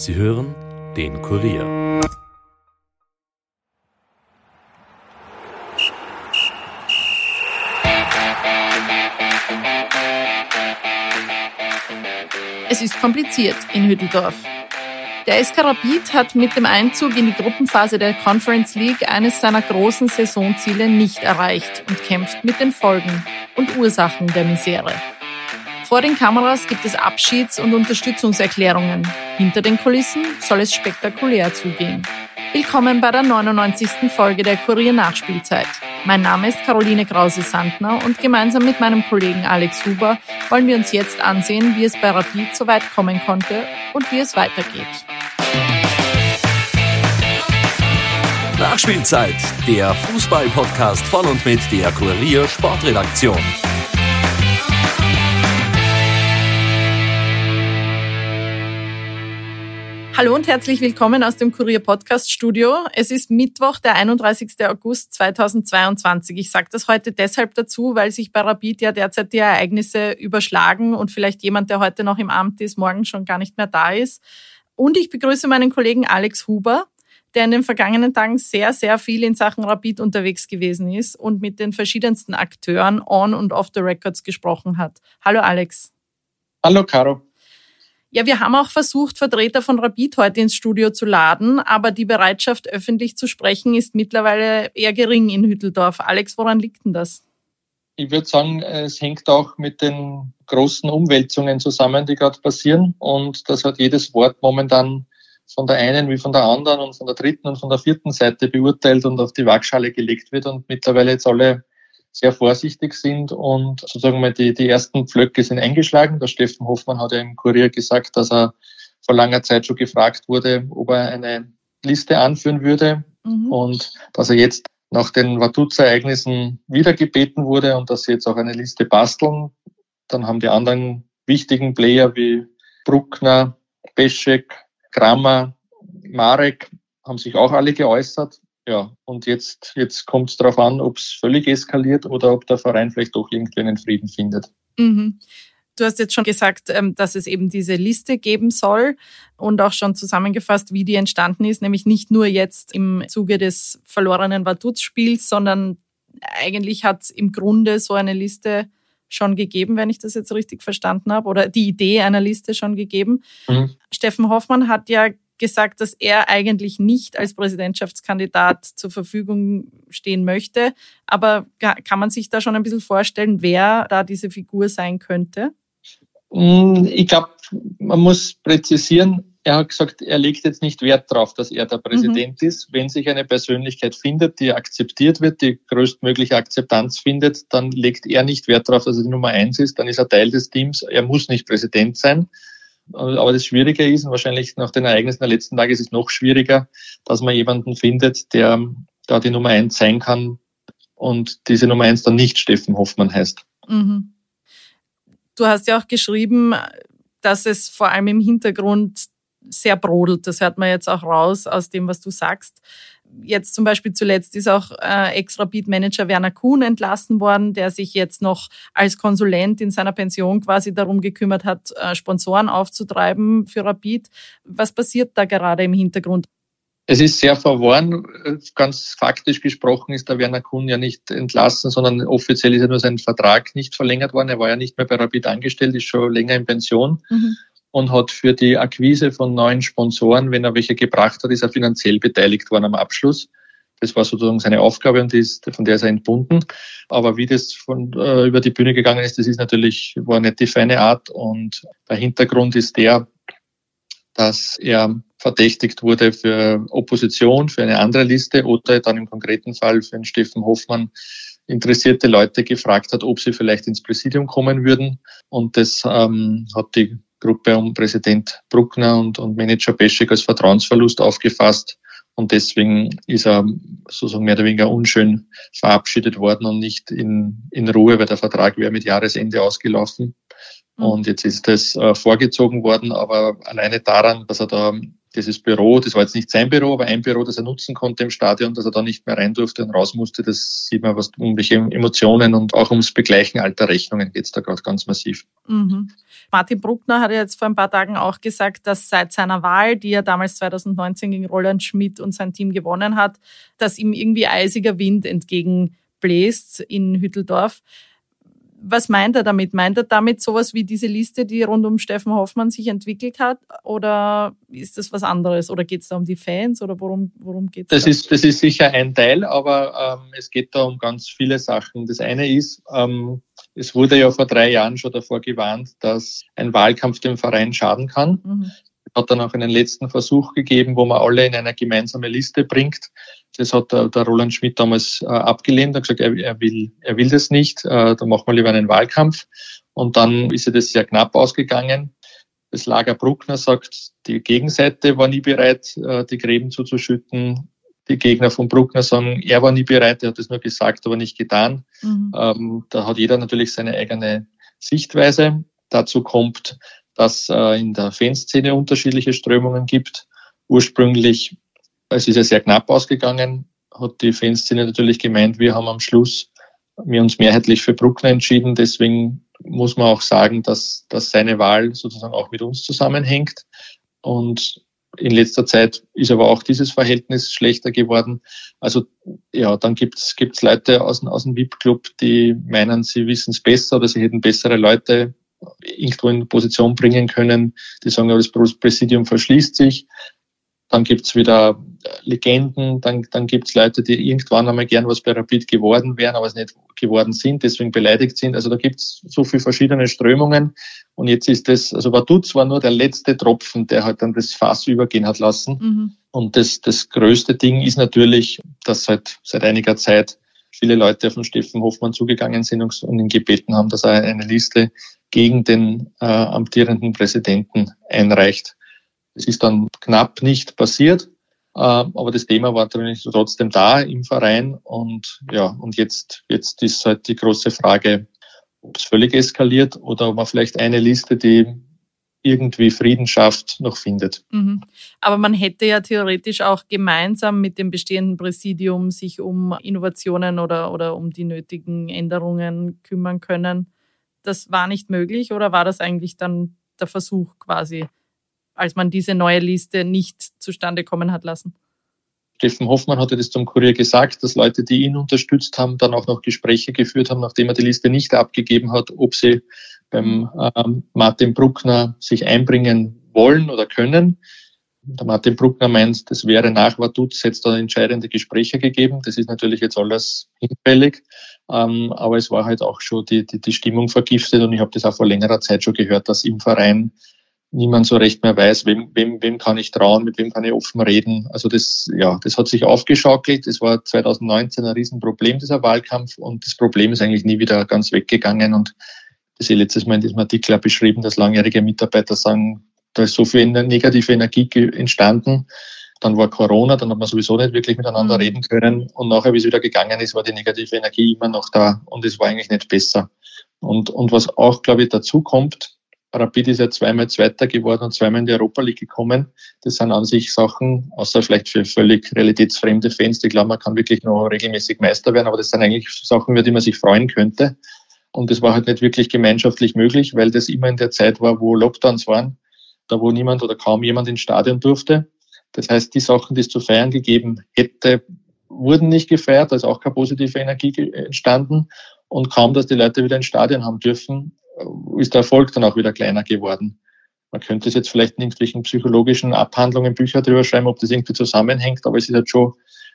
Sie hören den Kurier. Es ist kompliziert in Hütteldorf. Der SK Rapid hat mit dem Einzug in die Gruppenphase der Conference League eines seiner großen Saisonziele nicht erreicht und kämpft mit den Folgen und Ursachen der Misere. Vor den Kameras gibt es Abschieds- und Unterstützungserklärungen. Hinter den Kulissen soll es spektakulär zugehen. Willkommen bei der 99. Folge der Kurier Nachspielzeit. Mein Name ist Caroline Krause-Sandner und gemeinsam mit meinem Kollegen Alex Huber wollen wir uns jetzt ansehen, wie es bei Rapid so weit kommen konnte und wie es weitergeht. Nachspielzeit, der Fußball-Podcast von und mit der Kurier Sportredaktion. Hallo und herzlich willkommen aus dem Kurier Podcast Studio. Es ist Mittwoch, der 31. August 2022. Ich sage das heute deshalb dazu, weil sich bei Rapid ja derzeit die Ereignisse überschlagen und vielleicht jemand, der heute noch im Amt ist, morgen schon gar nicht mehr da ist. Und ich begrüße meinen Kollegen Alex Huber, der in den vergangenen Tagen sehr, sehr viel in Sachen Rapid unterwegs gewesen ist und mit den verschiedensten Akteuren on und off the records gesprochen hat. Hallo Alex. Hallo Caro. Ja, wir haben auch versucht, Vertreter von Rapid heute ins Studio zu laden, aber die Bereitschaft, öffentlich zu sprechen, ist mittlerweile eher gering in Hütteldorf. Alex, woran liegt denn das? Ich würde sagen, es hängt auch mit den großen Umwälzungen zusammen, die gerade passieren. Und das hat jedes Wort momentan von der einen wie von der anderen und von der dritten und von der vierten Seite beurteilt und auf die Waagschale gelegt wird und mittlerweile jetzt alle sehr vorsichtig sind und sozusagen mal die, die ersten Pflöcke sind eingeschlagen. Der Steffen Hoffmann hat ja im Kurier gesagt, dass er vor langer Zeit schon gefragt wurde, ob er eine Liste anführen würde mhm. und dass er jetzt nach den Vaduz-Ereignissen wieder gebeten wurde und dass sie jetzt auch eine Liste basteln. Dann haben die anderen wichtigen Player wie Bruckner, Peschek, Kramer, Marek haben sich auch alle geäußert. Ja, und jetzt, jetzt kommt es darauf an, ob es völlig eskaliert oder ob der Verein vielleicht doch irgendwie einen Frieden findet. Mhm. Du hast jetzt schon gesagt, ähm, dass es eben diese Liste geben soll und auch schon zusammengefasst, wie die entstanden ist, nämlich nicht nur jetzt im Zuge des verlorenen Vaduz-Spiels, sondern eigentlich hat es im Grunde so eine Liste schon gegeben, wenn ich das jetzt richtig verstanden habe, oder die Idee einer Liste schon gegeben. Mhm. Steffen Hoffmann hat ja gesagt, dass er eigentlich nicht als Präsidentschaftskandidat zur Verfügung stehen möchte. Aber kann man sich da schon ein bisschen vorstellen, wer da diese Figur sein könnte? Mm, ich glaube, man muss präzisieren, er hat gesagt, er legt jetzt nicht Wert darauf, dass er der Präsident mhm. ist. Wenn sich eine Persönlichkeit findet, die akzeptiert wird, die größtmögliche Akzeptanz findet, dann legt er nicht Wert darauf, dass er die Nummer eins ist. Dann ist er Teil des Teams. Er muss nicht Präsident sein. Aber das Schwierige ist, und wahrscheinlich nach den Ereignissen der letzten Tage ist es noch schwieriger, dass man jemanden findet, der da die Nummer eins sein kann und diese Nummer eins dann nicht Steffen Hoffmann heißt. Mhm. Du hast ja auch geschrieben, dass es vor allem im Hintergrund sehr brodelt. Das hört man jetzt auch raus aus dem, was du sagst. Jetzt zum Beispiel zuletzt ist auch äh, Ex-Rapid-Manager Werner Kuhn entlassen worden, der sich jetzt noch als Konsulent in seiner Pension quasi darum gekümmert hat, äh, Sponsoren aufzutreiben für Rapid. Was passiert da gerade im Hintergrund? Es ist sehr verworren. Ganz faktisch gesprochen ist der Werner Kuhn ja nicht entlassen, sondern offiziell ist ja nur sein Vertrag nicht verlängert worden. Er war ja nicht mehr bei Rapid angestellt, ist schon länger in Pension. Mhm und hat für die Akquise von neuen Sponsoren, wenn er welche gebracht hat, ist er finanziell beteiligt worden am Abschluss. Das war sozusagen seine Aufgabe und ist, von der ist er entbunden. Aber wie das von, äh, über die Bühne gegangen ist, das ist natürlich, war nicht die feine Art. Und der Hintergrund ist der, dass er verdächtigt wurde für Opposition, für eine andere Liste oder dann im konkreten Fall für einen Steffen Hoffmann interessierte Leute gefragt hat, ob sie vielleicht ins Präsidium kommen würden. Und das ähm, hat die Gruppe um Präsident Bruckner und, und Manager Peschek als Vertrauensverlust aufgefasst. Und deswegen ist er sozusagen mehr oder weniger unschön verabschiedet worden und nicht in, in Ruhe, weil der Vertrag wäre mit Jahresende ausgelaufen. Mhm. Und jetzt ist das äh, vorgezogen worden, aber alleine daran, dass er da dieses Büro, das war jetzt nicht sein Büro, aber ein Büro, das er nutzen konnte im Stadion, dass er da nicht mehr rein durfte und raus musste. Das sieht man, was um welche Emotionen und auch ums Begleichen alter Rechnungen geht es da gerade ganz massiv. Mhm. Martin Bruckner hat ja jetzt vor ein paar Tagen auch gesagt, dass seit seiner Wahl, die er damals 2019 gegen Roland Schmidt und sein Team gewonnen hat, dass ihm irgendwie eisiger Wind entgegenbläst in Hütteldorf was meint er damit? Meint er damit sowas wie diese Liste, die rund um Steffen Hoffmann sich entwickelt hat? Oder ist das was anderes? Oder geht es da um die Fans? Oder worum, worum geht es? Das, ist, das ist sicher ein Teil, aber ähm, es geht da um ganz viele Sachen. Das eine ist, ähm, es wurde ja vor drei Jahren schon davor gewarnt, dass ein Wahlkampf dem Verein schaden kann. Mhm hat dann auch einen letzten Versuch gegeben, wo man alle in eine gemeinsame Liste bringt. Das hat der, der Roland Schmidt damals äh, abgelehnt, hat gesagt, er, er, will, er will das nicht, äh, da machen wir lieber einen Wahlkampf. Und dann ist ja das sehr knapp ausgegangen. Das Lager Bruckner sagt, die Gegenseite war nie bereit, äh, die Gräben zuzuschütten. Die Gegner von Bruckner sagen, er war nie bereit, er hat es nur gesagt, aber nicht getan. Mhm. Ähm, da hat jeder natürlich seine eigene Sichtweise. Dazu kommt, dass äh, in der Fanszene unterschiedliche Strömungen gibt. Ursprünglich, es ist ja sehr knapp ausgegangen, hat die Fanszene natürlich gemeint, wir haben am Schluss wir uns mehrheitlich für Bruckner entschieden. Deswegen muss man auch sagen, dass, dass seine Wahl sozusagen auch mit uns zusammenhängt. Und in letzter Zeit ist aber auch dieses Verhältnis schlechter geworden. Also ja, dann gibt es Leute aus, aus dem VIP-Club, die meinen, sie wissen es besser oder sie hätten bessere Leute irgendwo in Position bringen können. Die sagen, das Präsidium verschließt sich. Dann gibt's wieder Legenden, dann, dann gibt's Leute, die irgendwann einmal gern was bei Rapid geworden wären, aber es nicht geworden sind, deswegen beleidigt sind. Also da gibt's so viele verschiedene Strömungen. Und jetzt ist das, also Vaduz war nur der letzte Tropfen, der halt dann das Fass übergehen hat lassen. Mhm. Und das, das größte Ding ist natürlich, dass seit, seit einiger Zeit viele Leute auf den Steffen Hoffmann zugegangen sind und ihn gebeten haben, dass er eine Liste gegen den äh, amtierenden Präsidenten einreicht. Es ist dann knapp nicht passiert, äh, aber das Thema war trotzdem da im Verein und ja, und jetzt, jetzt ist halt die große Frage, ob es völlig eskaliert oder ob man vielleicht eine Liste, die irgendwie Frieden schafft, noch findet. Mhm. Aber man hätte ja theoretisch auch gemeinsam mit dem bestehenden Präsidium sich um Innovationen oder, oder um die nötigen Änderungen kümmern können. Das war nicht möglich oder war das eigentlich dann der Versuch quasi, als man diese neue Liste nicht zustande kommen hat lassen? Steffen Hoffmann hatte das zum Kurier gesagt, dass Leute, die ihn unterstützt haben, dann auch noch Gespräche geführt haben, nachdem er die Liste nicht abgegeben hat, ob sie beim ähm, Martin Bruckner sich einbringen wollen oder können. Der Martin Bruckner meint, das wäre nach Vaduz jetzt da entscheidende Gespräche gegeben. Das ist natürlich jetzt alles hinfällig. Ähm, aber es war halt auch schon die, die, die Stimmung vergiftet und ich habe das auch vor längerer Zeit schon gehört, dass im Verein niemand so recht mehr weiß, wem, wem, wem kann ich trauen, mit wem kann ich offen reden. Also das, ja, das hat sich aufgeschaukelt. Das war 2019 ein Riesenproblem, dieser Wahlkampf. Und das Problem ist eigentlich nie wieder ganz weggegangen. Und das ist letztes Mal in diesem Artikel auch beschrieben, dass langjährige Mitarbeiter sagen, da ist so viel negative Energie entstanden. Dann war Corona, dann hat man sowieso nicht wirklich miteinander mhm. reden können. Und nachher, wie es wieder gegangen ist, war die negative Energie immer noch da und es war eigentlich nicht besser. Und, und was auch, glaube ich, dazu kommt, Rapid ist ja zweimal Zweiter geworden und zweimal in die Europa League gekommen. Das sind an sich Sachen, außer vielleicht für völlig realitätsfremde Fans, die glauben, man kann wirklich noch regelmäßig Meister werden, aber das sind eigentlich Sachen, über die man sich freuen könnte. Und das war halt nicht wirklich gemeinschaftlich möglich, weil das immer in der Zeit war, wo Lockdowns waren, da wo niemand oder kaum jemand ins Stadion durfte. Das heißt, die Sachen, die es zu feiern gegeben hätte, wurden nicht gefeiert, da ist auch keine positive Energie entstanden. Und kaum, dass die Leute wieder ins Stadion haben dürfen, ist der Erfolg dann auch wieder kleiner geworden. Man könnte es jetzt vielleicht in irgendwelchen psychologischen Abhandlungen, Bücher drüber schreiben, ob das irgendwie zusammenhängt, aber es ist halt schon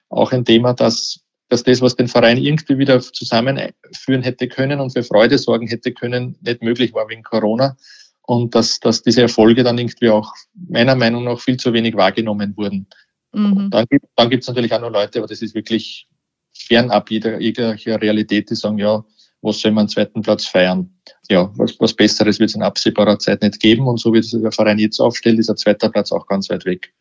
auch ein Thema, dass, dass das, was den Verein irgendwie wieder zusammenführen hätte können und für Freude sorgen hätte können, nicht möglich war wegen Corona. Und dass, dass diese Erfolge dann irgendwie auch meiner Meinung nach viel zu wenig wahrgenommen wurden. Mhm. Dann gibt dann gibt's natürlich auch noch Leute, aber das ist wirklich fernab jeder, jeder Realität, die sagen, ja, was soll man einen zweiten Platz feiern? Ja, was, was Besseres wird es in absehbarer Zeit nicht geben. Und so wie der Verein jetzt aufstellt, ist der zweite Platz auch ganz weit weg.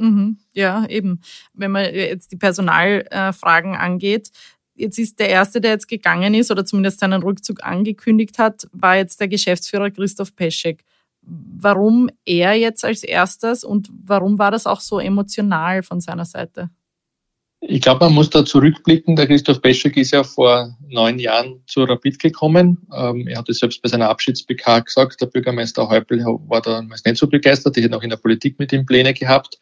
Mhm, ja, eben. Wenn man jetzt die Personalfragen angeht, jetzt ist der erste, der jetzt gegangen ist oder zumindest seinen Rückzug angekündigt hat, war jetzt der Geschäftsführer Christoph Peschek. Warum er jetzt als erstes und warum war das auch so emotional von seiner Seite? Ich glaube, man muss da zurückblicken. Der Christoph Beschek ist ja vor neun Jahren zu Rapid gekommen. Ähm, er hat es selbst bei seiner Abschieds-PK gesagt. Der Bürgermeister Häupl war damals nicht so begeistert. Ich hätte auch in der Politik mit ihm Pläne gehabt.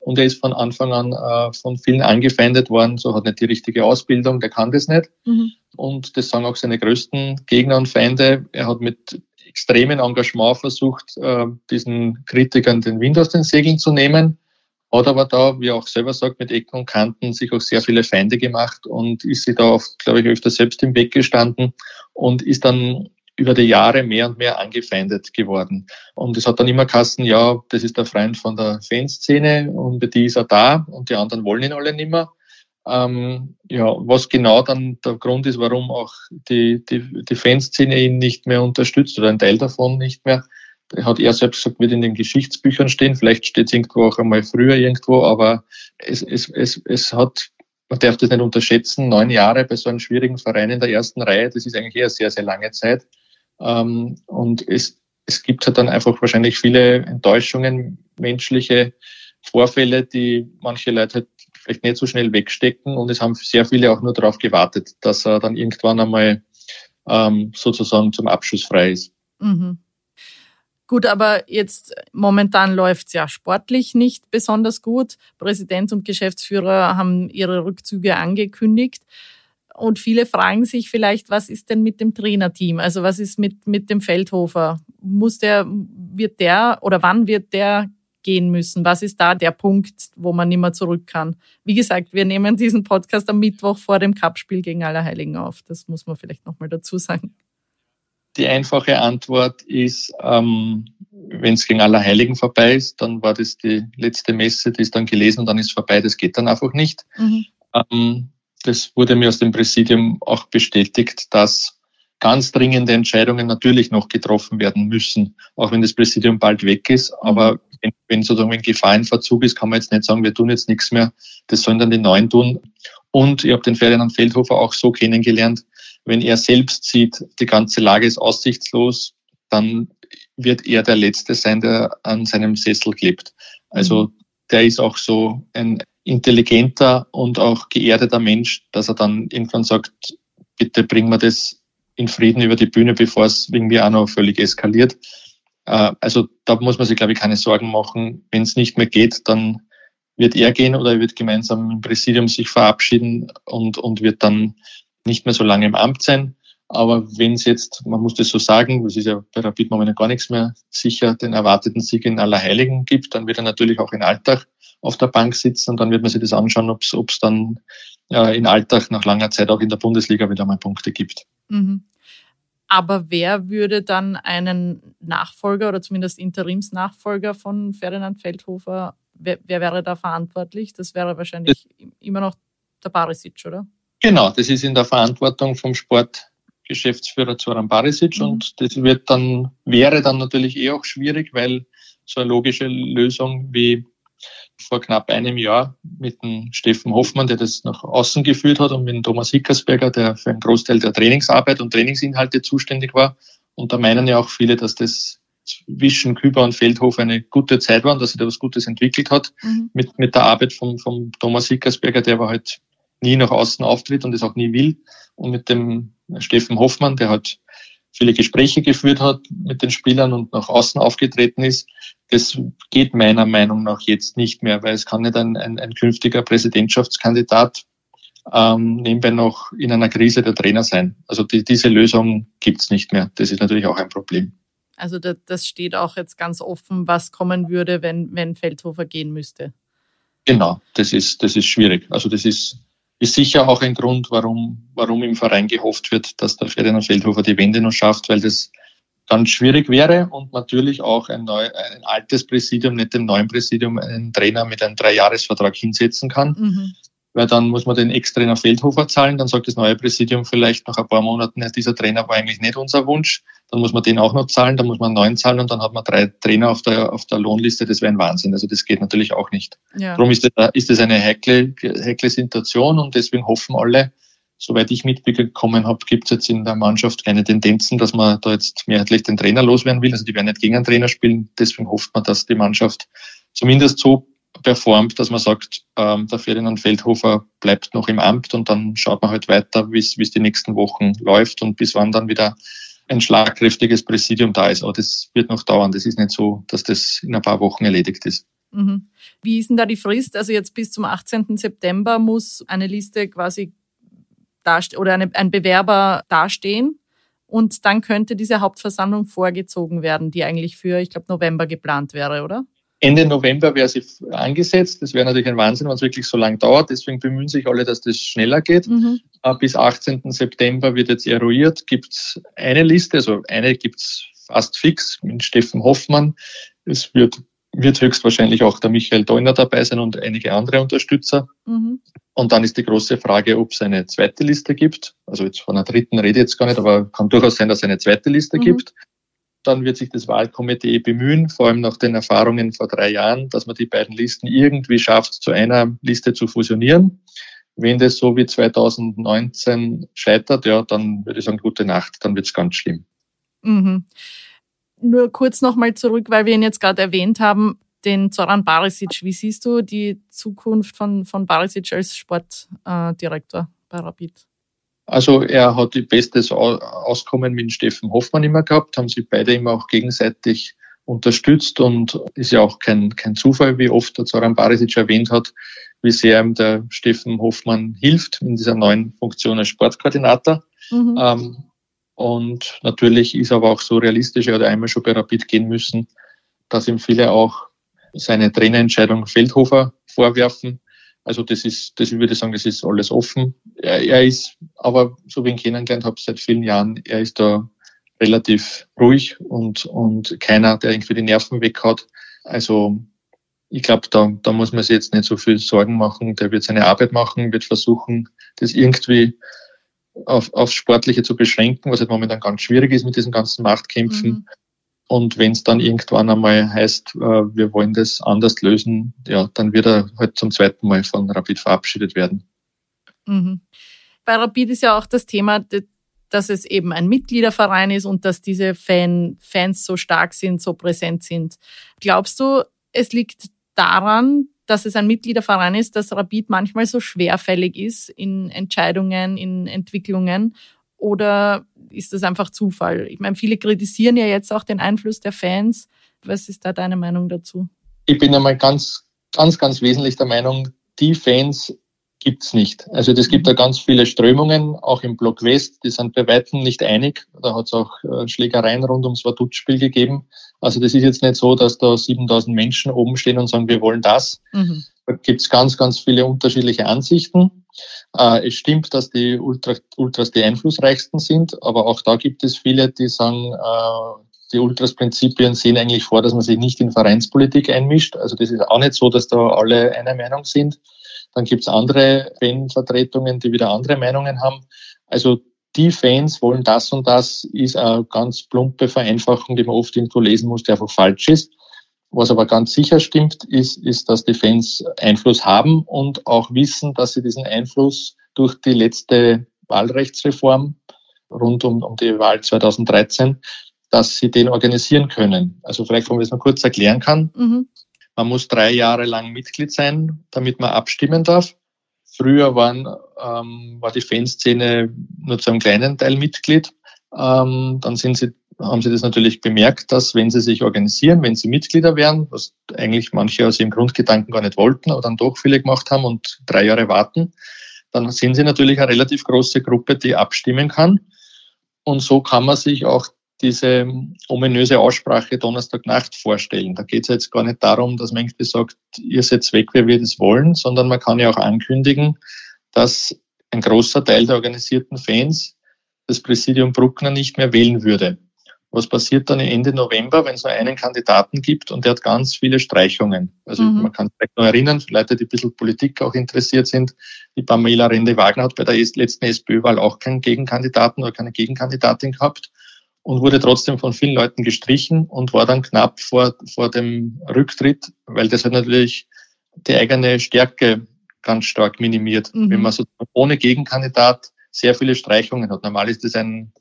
Und er ist von Anfang an äh, von vielen angefeindet worden. So hat nicht die richtige Ausbildung, der kann das nicht. Mhm. Und das sagen auch seine größten Gegner und Feinde. Er hat mit extremen Engagement versucht, äh, diesen Kritikern den Wind aus den Segeln zu nehmen hat aber da, wie er auch selber sagt, mit Ecken und Kanten sich auch sehr viele Feinde gemacht und ist sich da oft, glaube ich, öfter selbst im Weg gestanden und ist dann über die Jahre mehr und mehr angefeindet geworden. Und es hat dann immer Kassen, ja, das ist der Freund von der Fanszene und die ist er da und die anderen wollen ihn alle nicht mehr. Ähm, ja, was genau dann der Grund ist, warum auch die, die, die Fanszene ihn nicht mehr unterstützt oder ein Teil davon nicht mehr, hat er selbst gesagt, wird in den Geschichtsbüchern stehen. Vielleicht steht es irgendwo auch einmal früher irgendwo, aber es, es, es, es hat, man darf das nicht unterschätzen, neun Jahre bei so einem schwierigen Verein in der ersten Reihe, das ist eigentlich eher sehr, sehr lange Zeit. Ähm, und es, es gibt halt dann einfach wahrscheinlich viele Enttäuschungen, menschliche Vorfälle, die manche Leute halt vielleicht nicht so schnell wegstecken. Und es haben sehr viele auch nur darauf gewartet, dass er dann irgendwann einmal ähm, sozusagen zum Abschluss frei ist. Mhm. Gut, aber jetzt momentan läuft es ja sportlich nicht besonders gut. Präsident und Geschäftsführer haben ihre Rückzüge angekündigt. Und viele fragen sich vielleicht, was ist denn mit dem Trainerteam? Also was ist mit, mit dem Feldhofer? Muss der, wird der oder wann wird der gehen müssen? Was ist da der Punkt, wo man nicht mehr zurück kann? Wie gesagt, wir nehmen diesen Podcast am Mittwoch vor dem Cup-Spiel gegen Allerheiligen auf. Das muss man vielleicht nochmal dazu sagen. Die einfache Antwort ist, ähm, wenn es gegen Allerheiligen vorbei ist, dann war das die letzte Messe, die ist dann gelesen und dann ist vorbei. Das geht dann einfach nicht. Mhm. Ähm, das wurde mir aus dem Präsidium auch bestätigt, dass ganz dringende Entscheidungen natürlich noch getroffen werden müssen, auch wenn das Präsidium bald weg ist. Mhm. Aber wenn, wenn sozusagen ein Gefahrenverzug ist, kann man jetzt nicht sagen, wir tun jetzt nichts mehr. Das sollen dann die Neuen tun. Und ich habe den Ferdinand Feldhofer auch so kennengelernt, wenn er selbst sieht, die ganze Lage ist aussichtslos, dann wird er der Letzte sein, der an seinem Sessel klebt. Also mhm. der ist auch so ein intelligenter und auch geerdeter Mensch, dass er dann irgendwann sagt, bitte bringen wir das in Frieden über die Bühne, bevor es wegen mir auch noch völlig eskaliert. Äh, also da muss man sich, glaube ich, keine Sorgen machen. Wenn es nicht mehr geht, dann wird er gehen oder er wird gemeinsam im Präsidium sich verabschieden und, und wird dann nicht mehr so lange im Amt sein. Aber wenn es jetzt, man muss das so sagen, das ist ja bei Rapid momentan gar nichts mehr sicher, den erwarteten Sieg in Allerheiligen gibt, dann wird er natürlich auch in Alltag auf der Bank sitzen und dann wird man sich das anschauen, ob es dann äh, in Alltag nach langer Zeit auch in der Bundesliga wieder mal Punkte gibt. Mhm. Aber wer würde dann einen Nachfolger oder zumindest Interimsnachfolger von Ferdinand Feldhofer, wer, wer wäre da verantwortlich? Das wäre wahrscheinlich das immer noch der Barisic, oder? Genau, das ist in der Verantwortung vom Sportgeschäftsführer Zoran Barisic mhm. und das wird dann, wäre dann natürlich eh auch schwierig, weil so eine logische Lösung wie vor knapp einem Jahr mit dem Steffen Hoffmann, der das nach außen geführt hat und mit dem Thomas Hickersberger, der für einen Großteil der Trainingsarbeit und Trainingsinhalte zuständig war. Und da meinen ja auch viele, dass das zwischen Küber und Feldhof eine gute Zeit war und dass sich da was Gutes entwickelt hat mhm. mit, mit der Arbeit von, von Thomas Hickersberger, der war halt nie nach außen auftritt und es auch nie will. Und mit dem Steffen Hoffmann, der halt viele Gespräche geführt hat mit den Spielern und nach außen aufgetreten ist, das geht meiner Meinung nach jetzt nicht mehr, weil es kann nicht ein, ein, ein künftiger Präsidentschaftskandidat ähm, nebenbei noch in einer Krise der Trainer sein. Also die, diese Lösung gibt's nicht mehr. Das ist natürlich auch ein Problem. Also das steht auch jetzt ganz offen, was kommen würde, wenn, wenn Feldhofer gehen müsste. Genau, das ist, das ist schwierig. Also das ist ist sicher auch ein Grund, warum, warum im Verein gehofft wird, dass der Ferdinand Feldhofer die Wende noch schafft, weil das ganz schwierig wäre und natürlich auch ein, neu, ein altes Präsidium, nicht dem neuen Präsidium, einen Trainer mit einem Dreijahresvertrag hinsetzen kann. Mhm weil dann muss man den Ex-Trainer Feldhofer zahlen, dann sagt das neue Präsidium vielleicht nach ein paar Monaten, dieser Trainer war eigentlich nicht unser Wunsch, dann muss man den auch noch zahlen, dann muss man einen neuen zahlen und dann hat man drei Trainer auf der, auf der Lohnliste, das wäre ein Wahnsinn. Also das geht natürlich auch nicht. Ja. Darum ist das, ist das eine heikle, heikle Situation und deswegen hoffen alle, soweit ich mitbekommen habe, gibt es jetzt in der Mannschaft keine Tendenzen, dass man da jetzt mehrheitlich den Trainer loswerden will. Also die werden nicht gegen einen Trainer spielen. Deswegen hofft man, dass die Mannschaft zumindest so performt, dass man sagt, ähm, der Ferdinand Feldhofer bleibt noch im Amt und dann schaut man halt weiter, wie es die nächsten Wochen läuft und bis wann dann wieder ein schlagkräftiges Präsidium da ist. Aber das wird noch dauern. Das ist nicht so, dass das in ein paar Wochen erledigt ist. Mhm. Wie ist denn da die Frist? Also jetzt bis zum 18. September muss eine Liste quasi dastehen oder eine, ein Bewerber dastehen. Und dann könnte diese Hauptversammlung vorgezogen werden, die eigentlich für, ich glaube, November geplant wäre, oder? Ende November wäre sie angesetzt. Das wäre natürlich ein Wahnsinn, wenn es wirklich so lang dauert. Deswegen bemühen sich alle, dass das schneller geht. Mhm. Äh, bis 18. September wird jetzt eruiert. Gibt es eine Liste, also eine gibt es fast fix mit Steffen Hoffmann. Es wird, wird höchstwahrscheinlich auch der Michael Deuner dabei sein und einige andere Unterstützer. Mhm. Und dann ist die große Frage, ob es eine zweite Liste gibt. Also jetzt von einer dritten rede ich jetzt gar nicht, aber kann durchaus sein, dass es eine zweite Liste mhm. gibt dann wird sich das Wahlkomitee bemühen, vor allem nach den Erfahrungen vor drei Jahren, dass man die beiden Listen irgendwie schafft, zu einer Liste zu fusionieren. Wenn das so wie 2019 scheitert, ja, dann würde ich sagen, gute Nacht, dann wird es ganz schlimm. Mhm. Nur kurz nochmal zurück, weil wir ihn jetzt gerade erwähnt haben, den Zoran Barisic. Wie siehst du die Zukunft von, von Barisic als Sportdirektor bei Rapid? Also er hat die bestes Auskommen mit Steffen Hoffmann immer gehabt, haben sie beide immer auch gegenseitig unterstützt und ist ja auch kein, kein Zufall, wie oft der Zoran Barisic erwähnt hat, wie sehr ihm der Steffen Hoffmann hilft in dieser neuen Funktion als Sportkoordinator. Mhm. Ähm, und natürlich ist aber auch so realistisch, er hat einmal schon bei Rapid gehen müssen, dass ihm viele auch seine Trainerentscheidung Feldhofer vorwerfen. Also das ist, das würde ich sagen, das ist alles offen. Er, er ist, aber so wie ich ihn kennengelernt habe seit vielen Jahren, er ist da relativ ruhig und, und keiner, der irgendwie die Nerven weghaut. Also ich glaube, da, da muss man sich jetzt nicht so viel Sorgen machen. Der wird seine Arbeit machen, wird versuchen, das irgendwie auf, aufs Sportliche zu beschränken, was halt momentan ganz schwierig ist mit diesen ganzen Machtkämpfen. Mhm. Und wenn es dann irgendwann einmal heißt, äh, wir wollen das anders lösen, ja, dann wird er halt zum zweiten Mal von Rapid verabschiedet werden. Mhm. Bei Rapid ist ja auch das Thema, dass es eben ein Mitgliederverein ist und dass diese Fan, Fans so stark sind, so präsent sind. Glaubst du, es liegt daran, dass es ein Mitgliederverein ist, dass Rapid manchmal so schwerfällig ist in Entscheidungen, in Entwicklungen? Oder ist das einfach Zufall? Ich meine, viele kritisieren ja jetzt auch den Einfluss der Fans. Was ist da deine Meinung dazu? Ich bin einmal ganz, ganz, ganz wesentlich der Meinung, die Fans gibt's nicht. Also das gibt da ganz viele Strömungen, auch im Block West, die sind bei weitem nicht einig. Da hat es auch äh, Schlägereien rund ums Vaduz-Spiel gegeben. Also das ist jetzt nicht so, dass da 7000 Menschen oben stehen und sagen, wir wollen das. Mhm. Da gibt's ganz, ganz viele unterschiedliche Ansichten. Äh, es stimmt, dass die Ultra, Ultras die einflussreichsten sind, aber auch da gibt es viele, die sagen, äh, die Ultras-Prinzipien sehen eigentlich vor, dass man sich nicht in Vereinspolitik einmischt. Also das ist auch nicht so, dass da alle einer Meinung sind. Dann gibt es andere Fanvertretungen, die wieder andere Meinungen haben. Also die Fans wollen das und das, ist eine ganz plumpe Vereinfachung, die man oft irgendwo lesen muss, die einfach falsch ist. Was aber ganz sicher stimmt, ist, ist, dass die Fans Einfluss haben und auch wissen, dass sie diesen Einfluss durch die letzte Wahlrechtsreform rund um, um die Wahl 2013, dass sie den organisieren können. Also vielleicht, wenn man das mal kurz erklären kann. Mhm. Man muss drei Jahre lang Mitglied sein, damit man abstimmen darf. Früher waren, ähm, war die Fanszene nur zu einem kleinen Teil Mitglied. Ähm, dann sind sie, haben sie das natürlich bemerkt, dass wenn sie sich organisieren, wenn sie Mitglieder werden, was eigentlich manche aus ihrem Grundgedanken gar nicht wollten, aber dann doch viele gemacht haben und drei Jahre warten, dann sind sie natürlich eine relativ große Gruppe, die abstimmen kann. Und so kann man sich auch diese ominöse Aussprache Donnerstagnacht vorstellen. Da geht es jetzt gar nicht darum, dass man irgendwie sagt, ihr seid weg, wie wir das wollen, sondern man kann ja auch ankündigen, dass ein großer Teil der organisierten Fans das Präsidium Bruckner nicht mehr wählen würde. Was passiert dann Ende November, wenn es nur einen Kandidaten gibt und der hat ganz viele Streichungen? Also mhm. man kann sich vielleicht noch erinnern, Leute, die ein bisschen Politik auch interessiert sind, die Pamela Rende-Wagner hat bei der letzten SPÖ-Wahl auch keinen Gegenkandidaten oder keine Gegenkandidatin gehabt und wurde trotzdem von vielen Leuten gestrichen und war dann knapp vor, vor dem Rücktritt, weil das hat natürlich die eigene Stärke ganz stark minimiert. Mhm. Wenn man so ohne Gegenkandidat sehr viele Streichungen hat. Normal ist das ein,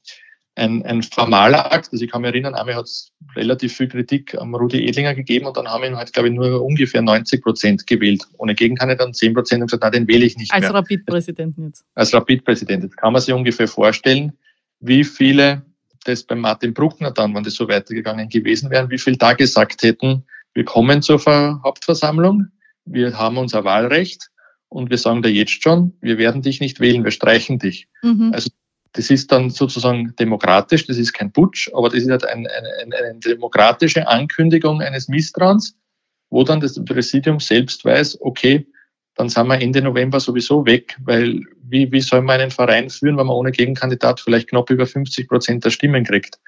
ein, ein formaler Akt. Also ich kann mich erinnern, einmal hat es relativ viel Kritik am Rudi Edlinger gegeben und dann haben ihn halt, glaube ich, nur ungefähr 90 Prozent gewählt. Ohne Gegenkandidat 10 Prozent und gesagt, nein, den wähle ich nicht Als mehr. Als Rapid-Präsidenten jetzt. Als Rapid-Präsident. Jetzt kann man sich ungefähr vorstellen, wie viele das bei Martin Bruckner dann, wenn das so weitergegangen gewesen wären, wie viel da gesagt hätten, wir kommen zur Hauptversammlung, wir haben unser Wahlrecht und wir sagen dir jetzt schon, wir werden dich nicht wählen, wir streichen dich. Mhm. Also das ist dann sozusagen demokratisch, das ist kein Putsch, aber das ist halt eine, eine, eine demokratische Ankündigung eines Misstrauens, wo dann das Präsidium selbst weiß, okay, dann sind wir Ende November sowieso weg, weil wie, wie soll man einen Verein führen, wenn man ohne Gegenkandidat vielleicht knapp über 50 Prozent der Stimmen kriegt?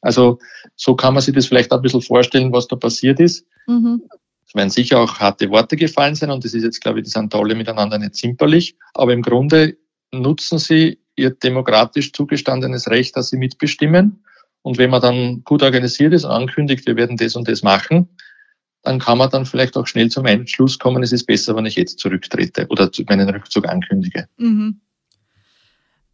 Also so kann man sich das vielleicht auch ein bisschen vorstellen, was da passiert ist. Mhm. Es werden sicher auch harte Worte gefallen sein und das ist jetzt, glaube ich, die sind alle miteinander nicht zimperlich, aber im Grunde nutzen sie ihr demokratisch zugestandenes Recht, dass sie mitbestimmen. Und wenn man dann gut organisiert ist und ankündigt, wir werden das und das machen, dann kann man dann vielleicht auch schnell zum Entschluss kommen, es ist besser, wenn ich jetzt zurücktrete oder meinen Rückzug ankündige. Mhm.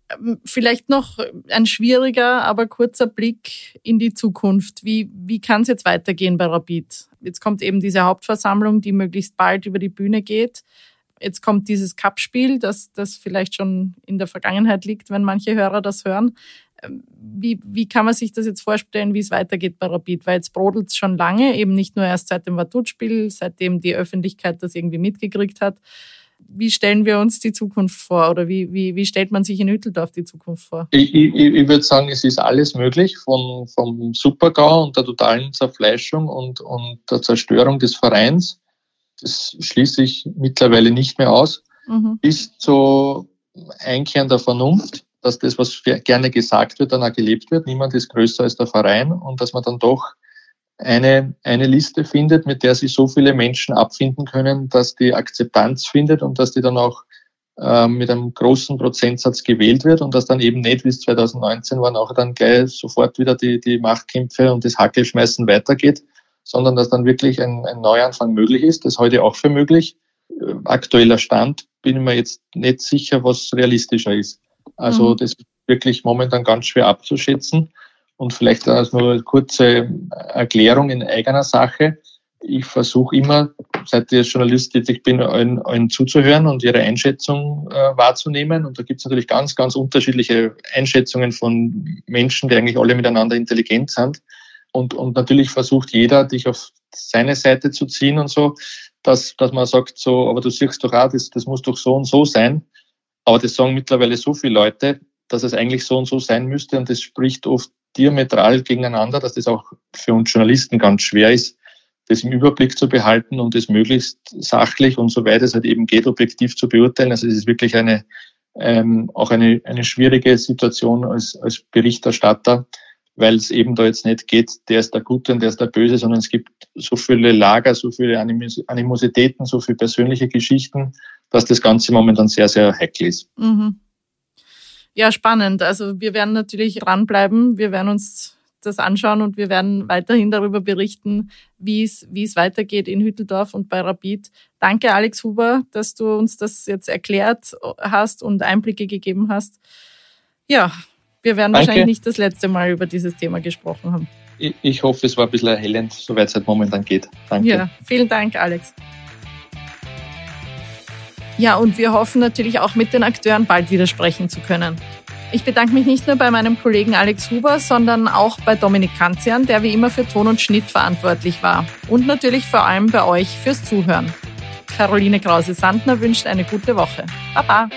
Ähm, vielleicht noch ein schwieriger, aber kurzer Blick in die Zukunft. Wie, wie kann es jetzt weitergehen bei Rapid? Jetzt kommt eben diese Hauptversammlung, die möglichst bald über die Bühne geht. Jetzt kommt dieses Cup-Spiel, das, das vielleicht schon in der Vergangenheit liegt, wenn manche Hörer das hören. Wie, wie kann man sich das jetzt vorstellen, wie es weitergeht bei Rapid? Weil jetzt brodelt es schon lange, eben nicht nur erst seit dem Vaduz-Spiel, seitdem die Öffentlichkeit das irgendwie mitgekriegt hat. Wie stellen wir uns die Zukunft vor oder wie, wie, wie stellt man sich in Hütteldorf die Zukunft vor? Ich, ich, ich würde sagen, es ist alles möglich, von, vom Supergau und der totalen Zerfleischung und, und der Zerstörung des Vereins, das schließe ich mittlerweile nicht mehr aus, mhm. bis zu Einkehren der Vernunft dass das, was gerne gesagt wird, dann auch gelebt wird. Niemand ist größer als der Verein und dass man dann doch eine, eine Liste findet, mit der sich so viele Menschen abfinden können, dass die Akzeptanz findet und dass die dann auch äh, mit einem großen Prozentsatz gewählt wird und dass dann eben nicht, wie es 2019 waren, auch dann gleich sofort wieder die, die Machtkämpfe und das Hackelschmeißen weitergeht, sondern dass dann wirklich ein, ein Neuanfang möglich ist. Das heute auch für möglich. Aktueller Stand bin ich mir jetzt nicht sicher, was realistischer ist. Also mhm. das ist wirklich momentan ganz schwer abzuschätzen. Und vielleicht als nur eine kurze Erklärung in eigener Sache. Ich versuche immer, seit ich als Journalist tätig bin, allen, allen zuzuhören und ihre Einschätzung äh, wahrzunehmen. Und da gibt es natürlich ganz, ganz unterschiedliche Einschätzungen von Menschen, die eigentlich alle miteinander intelligent sind. Und, und natürlich versucht jeder, dich auf seine Seite zu ziehen und so, dass, dass man sagt, so, aber du siehst doch auch, das, das muss doch so und so sein. Aber das sagen mittlerweile so viele Leute, dass es eigentlich so und so sein müsste und das spricht oft diametral gegeneinander, dass das auch für uns Journalisten ganz schwer ist, das im Überblick zu behalten und das möglichst sachlich und so weit es halt eben geht, objektiv zu beurteilen. Also es ist wirklich eine, ähm, auch eine, eine schwierige Situation als, als Berichterstatter, weil es eben da jetzt nicht geht, der ist der Gute und der ist der Böse, sondern es gibt so viele Lager, so viele Animositäten, so viele persönliche Geschichten, dass das Ganze momentan sehr, sehr heikel ist. Mhm. Ja, spannend. Also wir werden natürlich dranbleiben. Wir werden uns das anschauen und wir werden weiterhin darüber berichten, wie es, wie es weitergeht in Hütteldorf und bei Rapid. Danke, Alex Huber, dass du uns das jetzt erklärt hast und Einblicke gegeben hast. Ja, wir werden Danke. wahrscheinlich nicht das letzte Mal über dieses Thema gesprochen haben. Ich, ich hoffe, es war ein bisschen erhellend, soweit es halt momentan geht. Danke. Ja, vielen Dank, Alex. Ja, und wir hoffen natürlich auch mit den Akteuren bald wieder sprechen zu können. Ich bedanke mich nicht nur bei meinem Kollegen Alex Huber, sondern auch bei Dominik Kanzian, der wie immer für Ton und Schnitt verantwortlich war. Und natürlich vor allem bei euch fürs Zuhören. Caroline Krause-Sandner wünscht eine gute Woche. Baba!